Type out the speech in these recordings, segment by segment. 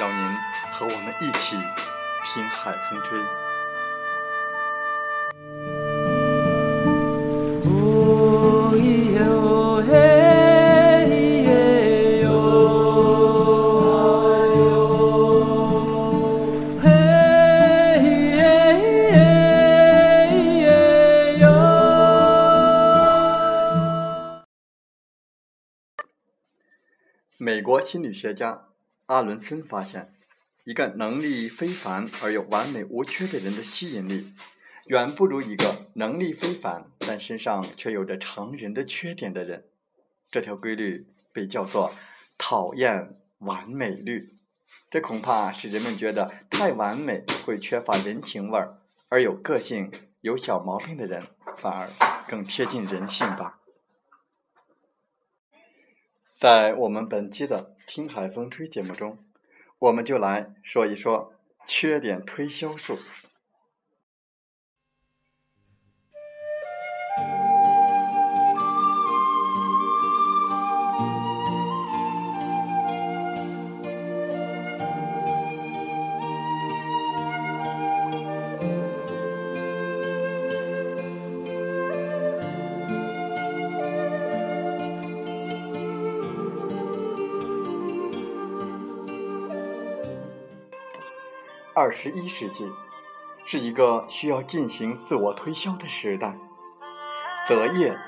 邀您和我们一起听海风吹。美国心理学家阿伦森发现，一个能力非凡而又完美无缺的人的吸引力，远不如一个能力非凡但身上却有着常人的缺点的人。这条规律被叫做“讨厌完美率”。这恐怕是人们觉得太完美会缺乏人情味儿，而有个性、有小毛病的人反而更贴近人性吧。在我们本期的《听海风吹》节目中，我们就来说一说缺点推销术。二十一世纪是一个需要进行自我推销的时代，择业、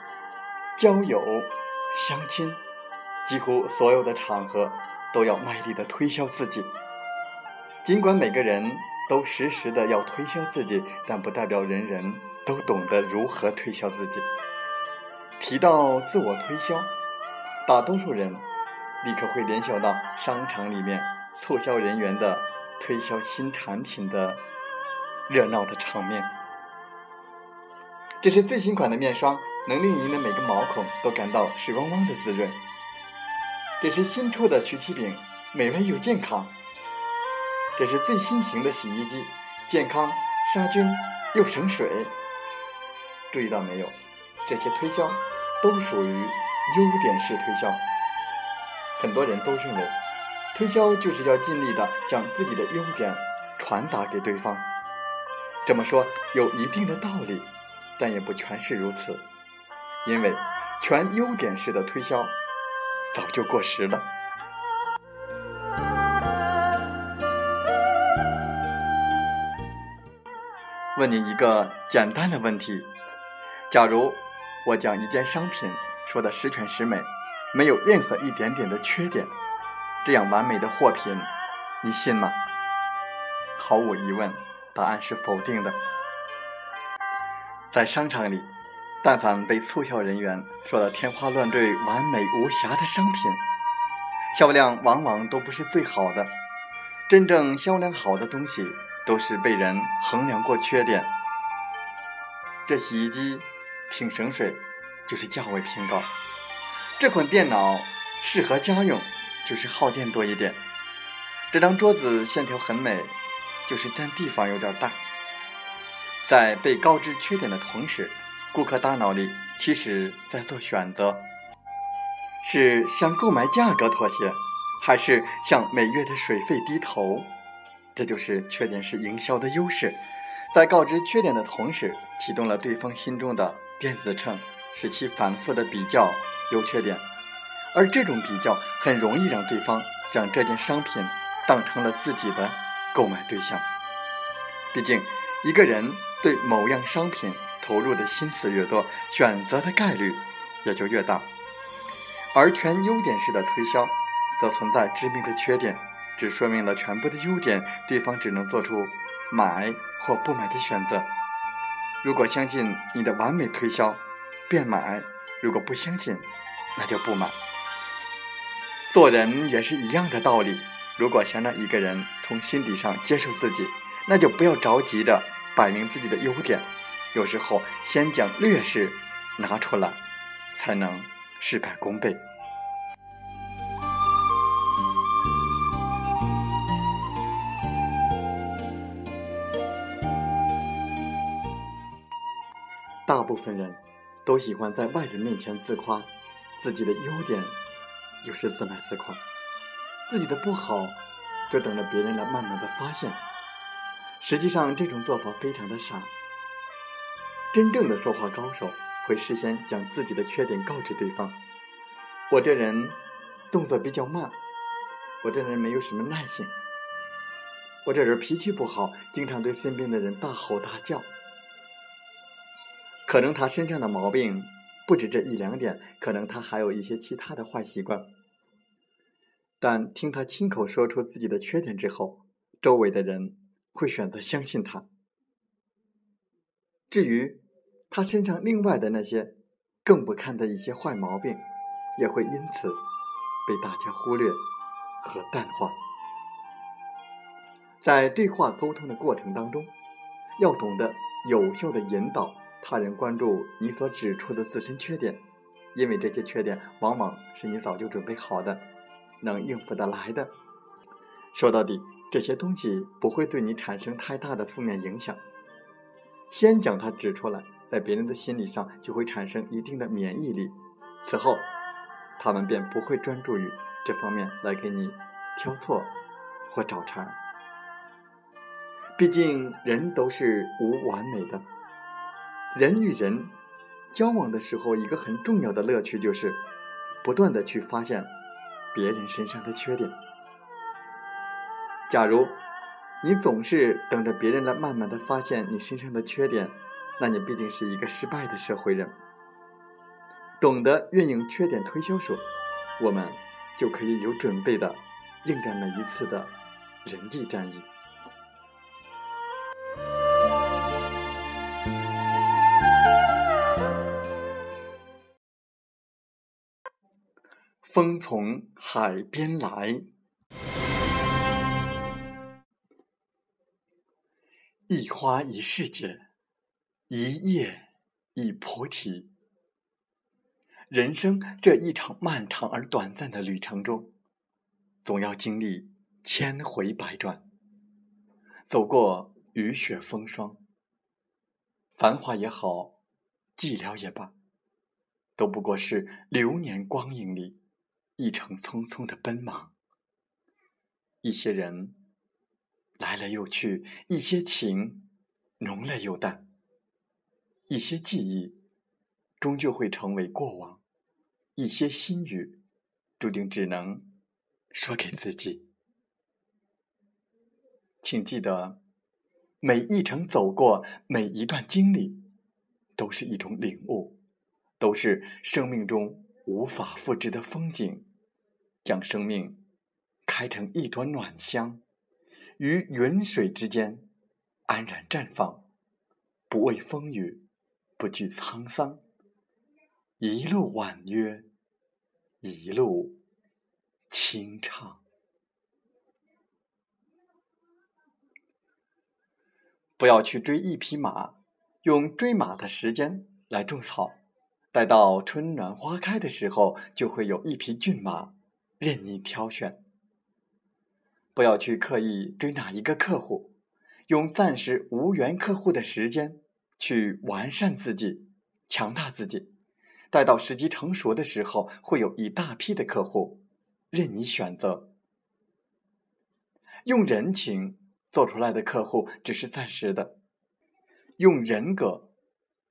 交友、相亲，几乎所有的场合都要卖力的推销自己。尽管每个人都时时的要推销自己，但不代表人人都懂得如何推销自己。提到自我推销，大多数人立刻会联想到商场里面促销人员的。推销新产品的热闹的场面，这是最新款的面霜，能令您的每个毛孔都感到水汪汪的滋润。这是新出的曲奇饼，美味又健康。这是最新型的洗衣机，健康、杀菌又省水。注意到没有？这些推销都属于优点式推销。很多人都认为。推销就是要尽力的将自己的优点传达给对方。这么说有一定的道理，但也不全是如此，因为全优点式的推销早就过时了。问你一个简单的问题：假如我将一件商品说的十全十美，没有任何一点点的缺点。这样完美的货品，你信吗？毫无疑问，答案是否定的。在商场里，但凡被促销人员说的天花乱坠、完美无瑕的商品，销量往往都不是最好的。真正销量好的东西，都是被人衡量过缺点。这洗衣机挺省水，就是价位偏高。这款电脑适合家用。就是耗电多一点，这张桌子线条很美，就是占地方有点大。在被告知缺点的同时，顾客大脑里其实在做选择：是向购买价格妥协，还是向每月的水费低头？这就是缺点是营销的优势，在告知缺点的同时，启动了对方心中的电子秤，使其反复的比较优缺点，而这种比较很容易让对方将这件商品当成了自己的购买对象。毕竟，一个人对某样商品投入的心思越多，选择的概率也就越大。而全优点式的推销，则存在致命的缺点，只说明了全部的优点，对方只能做出买或不买的选择。如果相信你的完美推销，便买；如果不相信，那就不买。做人也是一样的道理。如果想让一个人从心底上接受自己，那就不要着急的摆明自己的优点。有时候，先将劣势拿出来，才能事半功倍。大部分人都喜欢在外人面前自夸自己的优点，又是自卖自夸；自己的不好，就等着别人来慢慢的发现。实际上，这种做法非常的傻。真正的说话高手会事先将自己的缺点告知对方。我这人动作比较慢，我这人没有什么耐性，我这人脾气不好，经常对身边的人大吼大叫。可能他身上的毛病不止这一两点，可能他还有一些其他的坏习惯。但听他亲口说出自己的缺点之后，周围的人会选择相信他。至于他身上另外的那些更不堪的一些坏毛病，也会因此被大家忽略和淡化。在对话沟通的过程当中，要懂得有效的引导。他人关注你所指出的自身缺点，因为这些缺点往往是你早就准备好的，能应付得来的。说到底，这些东西不会对你产生太大的负面影响。先将它指出来，在别人的心理上就会产生一定的免疫力，此后，他们便不会专注于这方面来给你挑错或找茬。毕竟，人都是无完美的。人与人交往的时候，一个很重要的乐趣就是不断的去发现别人身上的缺点。假如你总是等着别人来慢慢的发现你身上的缺点，那你必定是一个失败的社会人。懂得运用缺点推销术，我们就可以有准备的应战每一次的人际战役。风从海边来，一花一世界，一叶一菩提。人生这一场漫长而短暂的旅程中，总要经历千回百转，走过雨雪风霜，繁华也好，寂寥也罢，都不过是流年光影里。一程匆匆的奔忙，一些人来了又去，一些情浓了又淡，一些记忆终究会成为过往，一些心语注定只能说给自己。请记得，每一程走过，每一段经历，都是一种领悟，都是生命中。无法复制的风景，将生命开成一朵暖香，于云水之间安然绽放，不畏风雨，不惧沧桑，一路婉约，一路清唱。不要去追一匹马，用追马的时间来种草。待到春暖花开的时候，就会有一匹骏马任你挑选。不要去刻意追哪一个客户，用暂时无缘客户的时间去完善自己、强大自己。待到时机成熟的时候，会有一大批的客户任你选择。用人情做出来的客户只是暂时的，用人格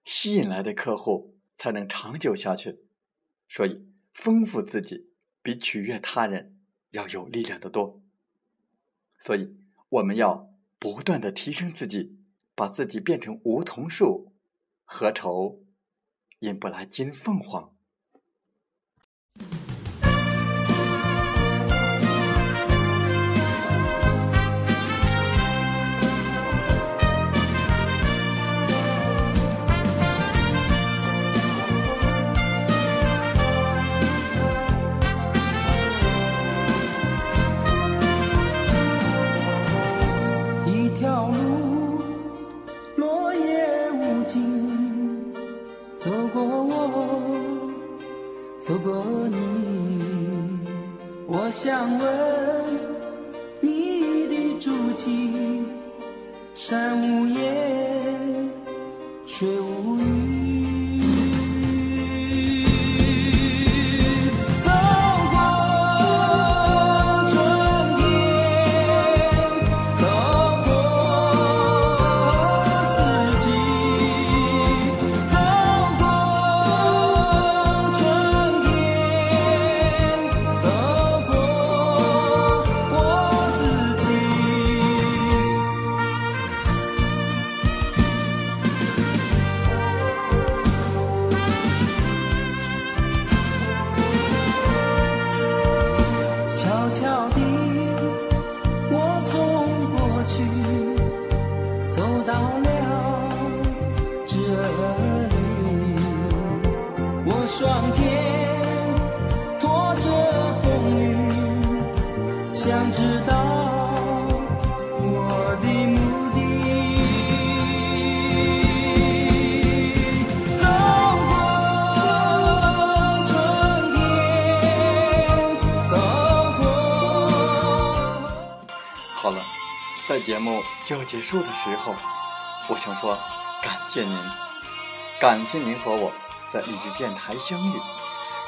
吸引来的客户才能长久下去。所以，丰富自己比取悦他人要有力量的多。所以，我们要不断的提升自己，把自己变成梧桐树，何愁引不来金凤凰？夜却无语。双肩拖着风雨，想知道我的目的。走过春天，走过。好了，在节目就要结束的时候，我想说，感谢您，感谢您和我。在励志电台相遇，